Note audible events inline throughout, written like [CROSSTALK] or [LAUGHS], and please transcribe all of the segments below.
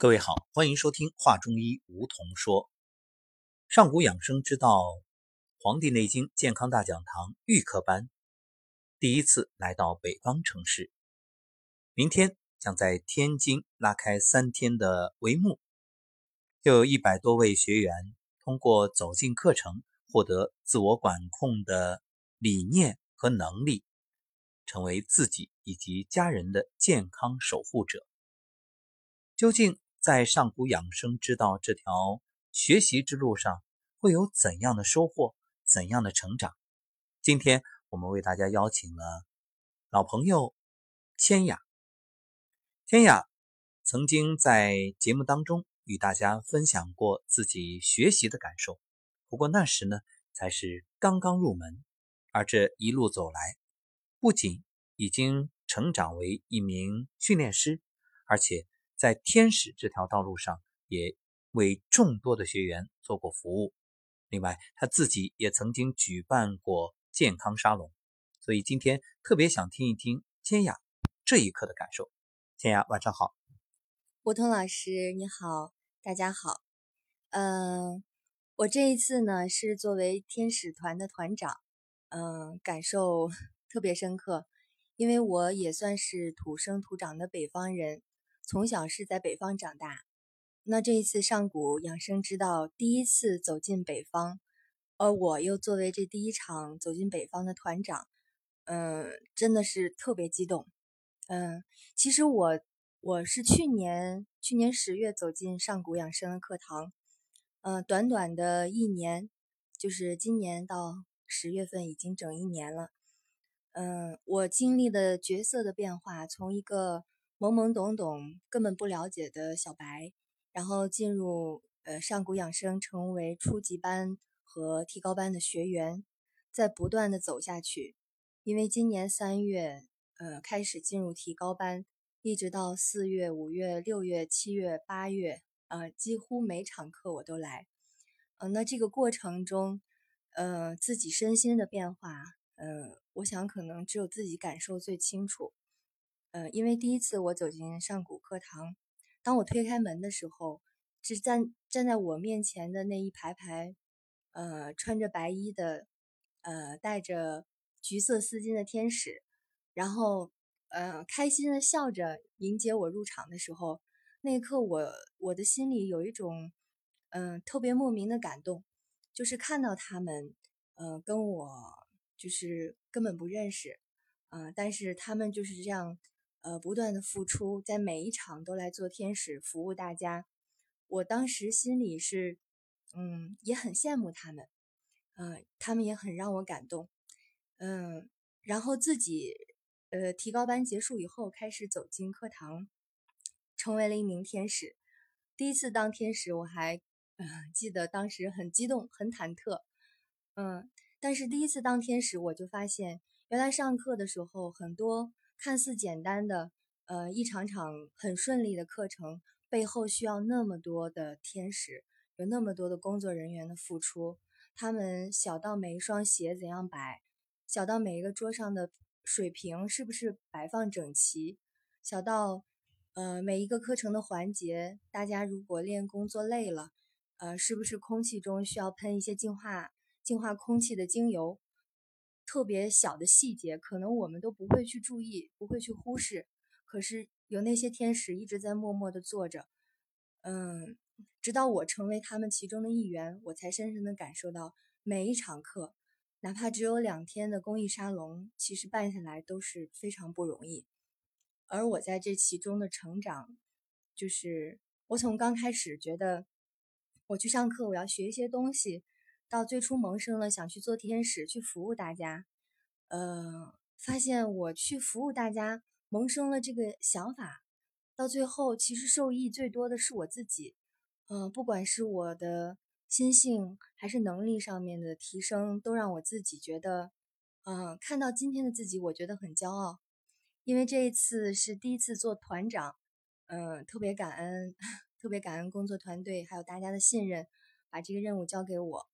各位好，欢迎收听《话中医》，梧桐说。上古养生之道，《黄帝内经健康大讲堂》预科班第一次来到北方城市，明天将在天津拉开三天的帷幕。又有一百多位学员通过走进课程，获得自我管控的理念和能力，成为自己以及家人的健康守护者。究竟？在上古养生之道这条学习之路上，会有怎样的收获，怎样的成长？今天我们为大家邀请了老朋友千雅。千雅曾经在节目当中与大家分享过自己学习的感受，不过那时呢，才是刚刚入门，而这一路走来，不仅已经成长为一名训练师，而且。在天使这条道路上，也为众多的学员做过服务。另外，他自己也曾经举办过健康沙龙，所以今天特别想听一听千雅这一刻的感受。千雅，晚上好。吴桐老师，你好，大家好。嗯，我这一次呢是作为天使团的团长，嗯，感受 [LAUGHS] 特别深刻，因为我也算是土生土长的北方人。从小是在北方长大，那这一次上古养生之道第一次走进北方，而我又作为这第一场走进北方的团长，嗯，真的是特别激动。嗯，其实我我是去年去年十月走进上古养生的课堂，嗯，短短的一年，就是今年到十月份已经整一年了。嗯，我经历的角色的变化，从一个。懵懵懂懂、根本不了解的小白，然后进入呃上古养生，成为初级班和提高班的学员，在不断的走下去。因为今年三月呃开始进入提高班，一直到四月、五月、六月、七月、八月，呃几乎每场课我都来。呃，那这个过程中，呃自己身心的变化，呃，我想可能只有自己感受最清楚。呃，因为第一次我走进上古课堂，当我推开门的时候，是站站在我面前的那一排排，呃，穿着白衣的，呃，带着橘色丝巾的天使，然后，呃，开心的笑着迎接我入场的时候，那一刻我我的心里有一种，嗯，特别莫名的感动，就是看到他们，呃，跟我就是根本不认识，啊，但是他们就是这样。呃，不断的付出，在每一场都来做天使服务大家。我当时心里是，嗯，也很羡慕他们，嗯，他们也很让我感动，嗯，然后自己，呃，提高班结束以后，开始走进课堂，成为了一名天使。第一次当天使，我还，嗯，记得当时很激动，很忐忑，嗯，但是第一次当天使，我就发现，原来上课的时候很多。看似简单的，呃，一场场很顺利的课程背后需要那么多的天使，有那么多的工作人员的付出。他们小到每一双鞋怎样摆，小到每一个桌上的水瓶是不是摆放整齐，小到呃每一个课程的环节，大家如果练功做累了，呃，是不是空气中需要喷一些净化净化空气的精油？特别小的细节，可能我们都不会去注意，不会去忽视。可是有那些天使一直在默默的做着，嗯，直到我成为他们其中的一员，我才深深的感受到，每一场课，哪怕只有两天的公益沙龙，其实办下来都是非常不容易。而我在这其中的成长，就是我从刚开始觉得，我去上课，我要学一些东西。到最初萌生了想去做天使，去服务大家，呃，发现我去服务大家，萌生了这个想法，到最后其实受益最多的是我自己，嗯，不管是我的心性还是能力上面的提升，都让我自己觉得，嗯，看到今天的自己，我觉得很骄傲，因为这一次是第一次做团长，嗯，特别感恩，[LAUGHS] 特别感恩工作团队还有大家的信任，把这个任务交给我。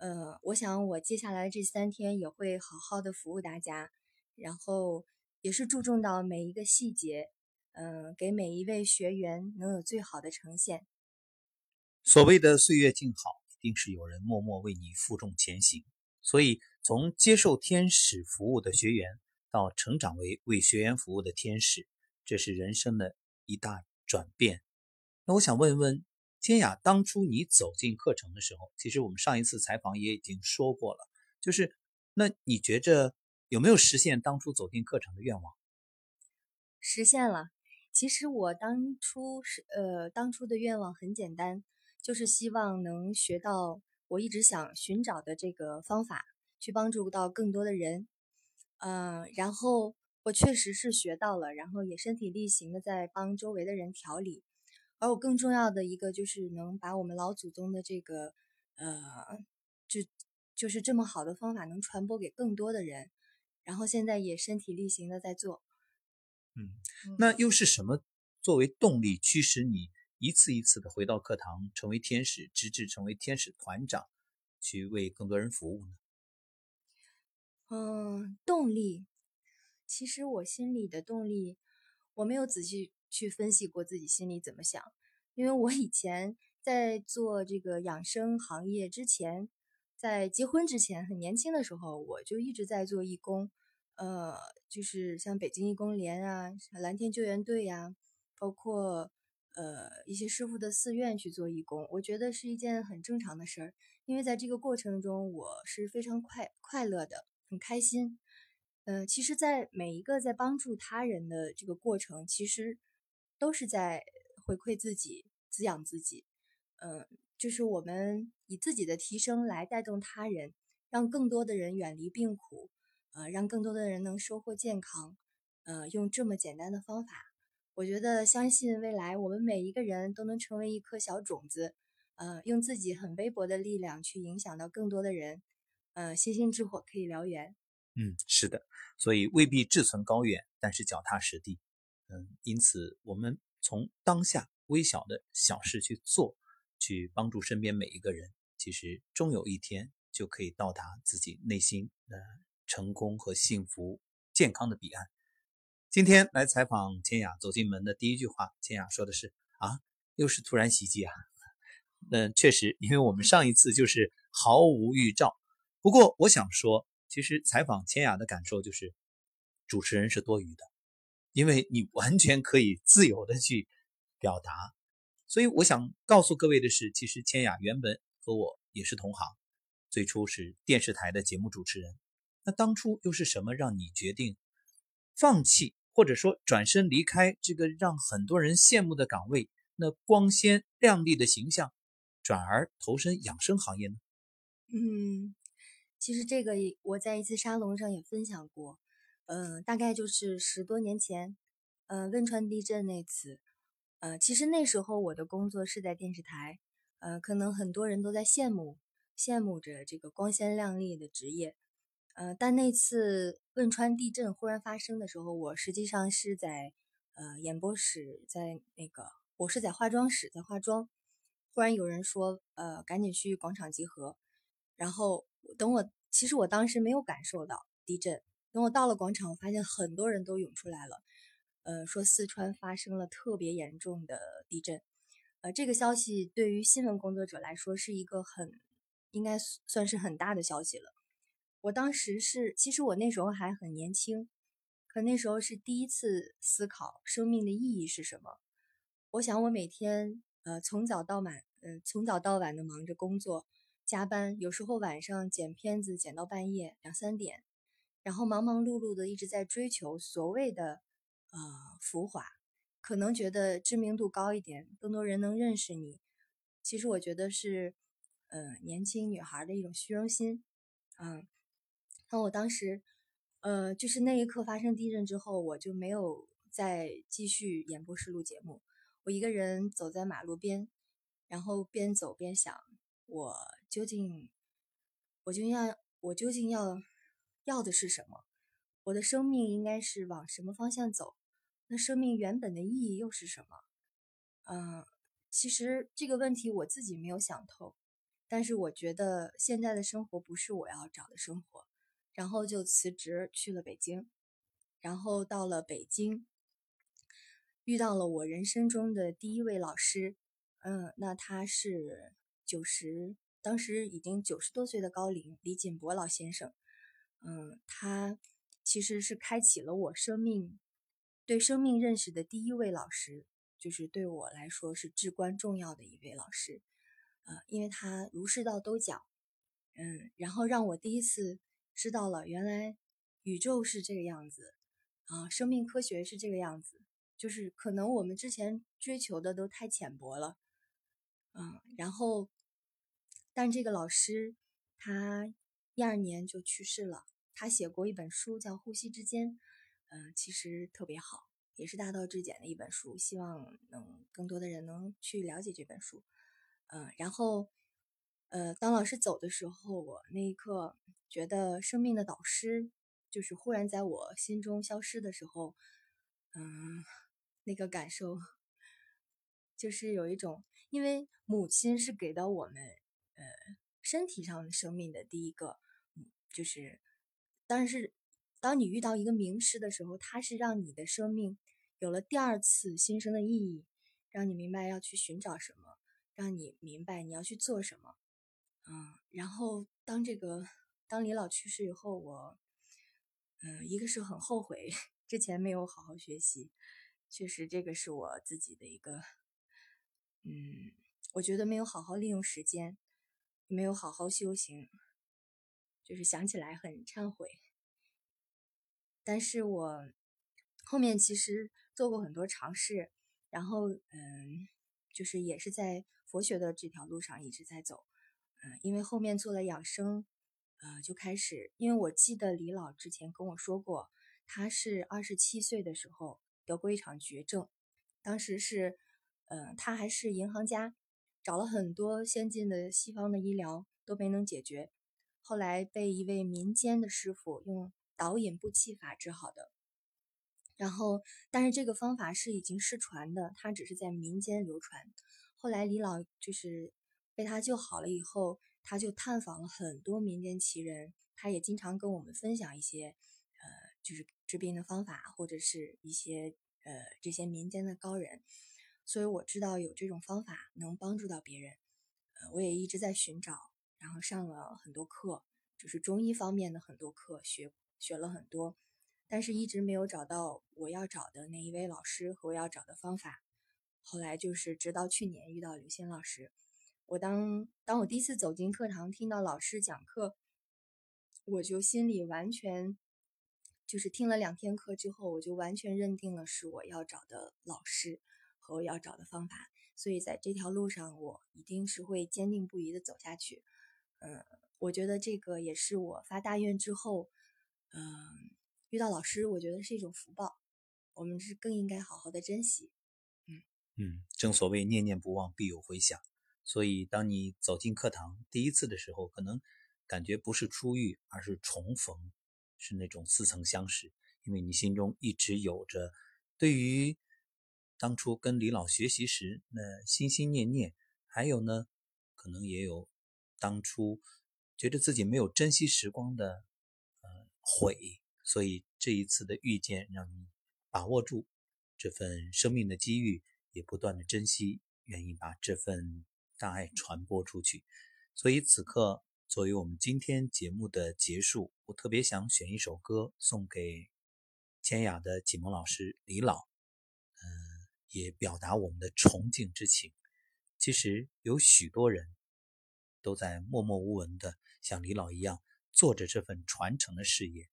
呃，我想我接下来这三天也会好好的服务大家，然后也是注重到每一个细节，嗯，给每一位学员能有最好的呈现。所谓的岁月静好，一定是有人默默为你负重前行。所以，从接受天使服务的学员，到成长为为学员服务的天使，这是人生的一大转变。那我想问问天雅，当初你走进课程的时候，其实我们上一次采访也已经说过了，就是那你觉着有没有实现当初走进课程的愿望？实现了。其实我当初是呃，当初的愿望很简单，就是希望能学到我一直想寻找的这个方法，去帮助到更多的人。嗯，然后我确实是学到了，然后也身体力行的在帮周围的人调理。而我更重要的一个就是能把我们老祖宗的这个呃，就就是这么好的方法能传播给更多的人。然后现在也身体力行的在做。嗯，那又是什么作为动力驱使你一次一次的回到课堂，成为天使，直至成为天使团长，去为更多人服务呢？嗯，动力，其实我心里的动力，我没有仔细去分析过自己心里怎么想，因为我以前在做这个养生行业之前，在结婚之前，很年轻的时候，我就一直在做义工。呃，就是像北京义工联啊、蓝天救援队呀，包括呃一些师傅的寺院去做义工，我觉得是一件很正常的事儿。因为在这个过程中，我是非常快快乐的，很开心。嗯，其实，在每一个在帮助他人的这个过程，其实都是在回馈自己、滋养自己。嗯，就是我们以自己的提升来带动他人，让更多的人远离病苦。呃，让更多的人能收获健康，呃，用这么简单的方法，我觉得相信未来我们每一个人都能成为一颗小种子，呃，用自己很微薄的力量去影响到更多的人，呃，星星之火可以燎原。嗯，是的，所以未必志存高远，但是脚踏实地。嗯，因此我们从当下微小的小事去做，去帮助身边每一个人，其实终有一天就可以到达自己内心的。成功和幸福、健康的彼岸。今天来采访千雅，走进门的第一句话，千雅说的是：“啊，又是突然袭击啊！” [LAUGHS] 嗯，确实，因为我们上一次就是毫无预兆。不过，我想说，其实采访千雅的感受就是，主持人是多余的，因为你完全可以自由的去表达。所以，我想告诉各位的是，其实千雅原本和我也是同行，最初是电视台的节目主持人。那当初又是什么让你决定放弃，或者说转身离开这个让很多人羡慕的岗位，那光鲜亮丽的形象，转而投身养生行业呢？嗯，其实这个我在一次沙龙上也分享过，嗯，大概就是十多年前，呃，汶川地震那次，呃，其实那时候我的工作是在电视台，呃，可能很多人都在羡慕羡慕着这个光鲜亮丽的职业。呃，但那次汶川地震忽然发生的时候，我实际上是在呃演播室，在那个我是在化妆室在化妆，忽然有人说呃赶紧去广场集合，然后等我其实我当时没有感受到地震，等我到了广场，我发现很多人都涌出来了，呃说四川发生了特别严重的地震，呃这个消息对于新闻工作者来说是一个很应该算是很大的消息了。我当时是，其实我那时候还很年轻，可那时候是第一次思考生命的意义是什么。我想，我每天呃从早到晚，嗯从早到晚的忙着工作、加班，有时候晚上剪片子剪到半夜两三点，然后忙忙碌碌的一直在追求所谓的呃浮华，可能觉得知名度高一点，更多人能认识你。其实我觉得是，呃年轻女孩的一种虚荣心，嗯。那我当时，呃，就是那一刻发生地震之后，我就没有再继续演播室录节目。我一个人走在马路边，然后边走边想，我究竟，我究竟要，我究竟要，要的是什么？我的生命应该是往什么方向走？那生命原本的意义又是什么？嗯，其实这个问题我自己没有想透，但是我觉得现在的生活不是我要找的生活。然后就辞职去了北京，然后到了北京，遇到了我人生中的第一位老师。嗯，那他是九十，当时已经九十多岁的高龄李锦博老先生。嗯，他其实是开启了我生命对生命认识的第一位老师，就是对我来说是至关重要的一位老师。呃，因为他儒释道都讲，嗯，然后让我第一次知道了原来宇宙是这个样子啊，生命科学是这个样子，就是可能我们之前追求的都太浅薄了。嗯，然后，但这个老师他第二年就去世了。他写过一本书叫《呼吸之间》，嗯，其实特别好，也是大道至简的一本书。希望能更多的人能去了解这本书。嗯，然后，呃，当老师走的时候，我那一刻觉得生命的导师就是忽然在我心中消失的时候，嗯，那个感受就是有一种。因为母亲是给到我们，呃，身体上的生命的第一个，就是，但是当你遇到一个名师的时候，他是让你的生命有了第二次新生的意义，让你明白要去寻找什么，让你明白你要去做什么，嗯，然后当这个当李老去世以后，我，嗯，一个是很后悔之前没有好好学习，确实这个是我自己的一个。嗯，我觉得没有好好利用时间，没有好好修行，就是想起来很忏悔。但是我后面其实做过很多尝试，然后嗯，就是也是在佛学的这条路上一直在走。嗯，因为后面做了养生，呃，就开始，因为我记得李老之前跟我说过，他是二十七岁的时候得过一场绝症，当时是。嗯，他还是银行家，找了很多先进的西方的医疗都没能解决，后来被一位民间的师傅用导引步气法治好的。然后，但是这个方法是已经失传的，他只是在民间流传。后来李老就是被他救好了以后，他就探访了很多民间奇人，他也经常跟我们分享一些，呃，就是治病的方法或者是一些呃这些民间的高人。所以我知道有这种方法能帮助到别人，呃，我也一直在寻找，然后上了很多课，就是中医方面的很多课，学学了很多，但是一直没有找到我要找的那一位老师和我要找的方法。后来就是直到去年遇到刘星老师，我当当我第一次走进课堂，听到老师讲课，我就心里完全就是听了两天课之后，我就完全认定了是我要找的老师和。我要找的方法，所以在这条路上，我一定是会坚定不移的走下去。嗯，我觉得这个也是我发大愿之后，嗯，遇到老师，我觉得是一种福报，我们是更应该好好的珍惜。嗯嗯，正所谓念念不忘，必有回响。所以，当你走进课堂第一次的时候，可能感觉不是初遇，而是重逢，是那种似曾相识，因为你心中一直有着对于。当初跟李老学习时，那心心念念，还有呢，可能也有当初觉得自己没有珍惜时光的呃悔，所以这一次的遇见，让你把握住这份生命的机遇，也不断的珍惜，愿意把这份大爱传播出去。所以此刻作为我们今天节目的结束，我特别想选一首歌送给千雅的启蒙老师李老。嗯也表达我们的崇敬之情。其实有许多人都在默默无闻的像李老一样做着这份传承的事业。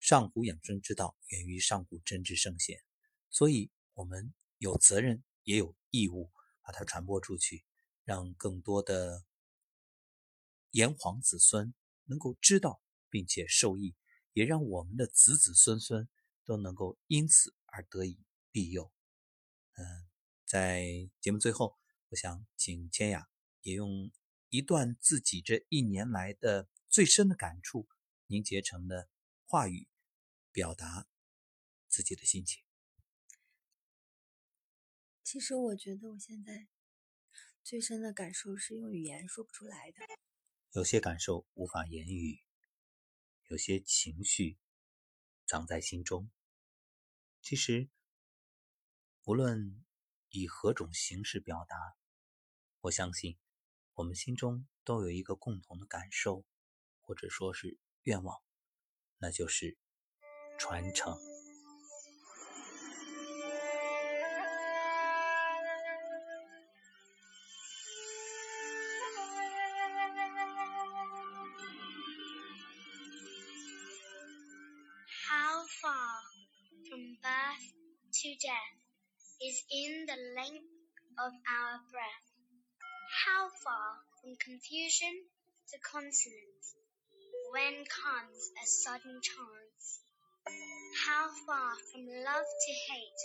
上古养生之道源于上古真知圣贤，所以我们有责任也有义务把它传播出去，让更多的炎黄子孙能够知道并且受益，也让我们的子子孙孙都能够因此而得以庇佑。嗯，在节目最后，我想请千雅也用一段自己这一年来的最深的感触凝结成的话语，表达自己的心情。其实我觉得我现在最深的感受是用语言说不出来的。有些感受无法言语，有些情绪藏在心中。其实。无论以何种形式表达，我相信我们心中都有一个共同的感受，或者说是愿望，那就是传承。How far from birth to death is in the length of our breath. How far from confusion to consonance when comes a sudden chance? How far from love to hate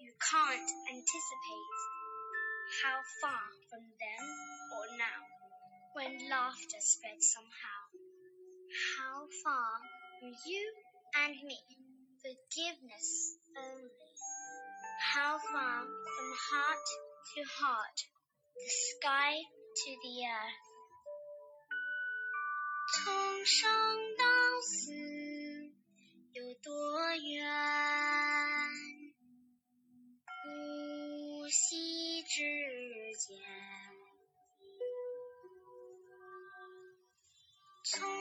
you can't anticipate? How far from then or now when laughter spreads somehow? How far from you and me, forgiveness only? How far from heart to heart, the sky to the earth. 从生到死有多远？呼吸之间，从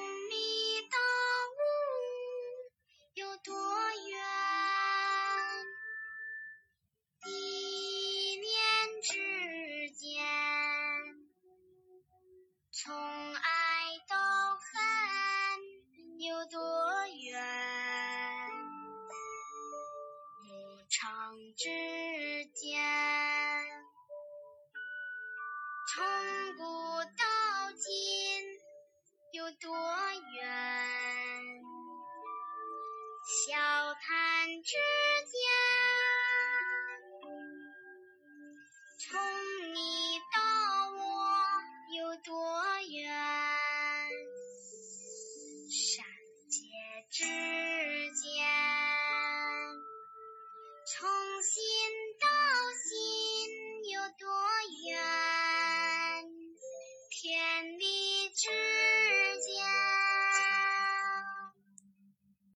笑谈之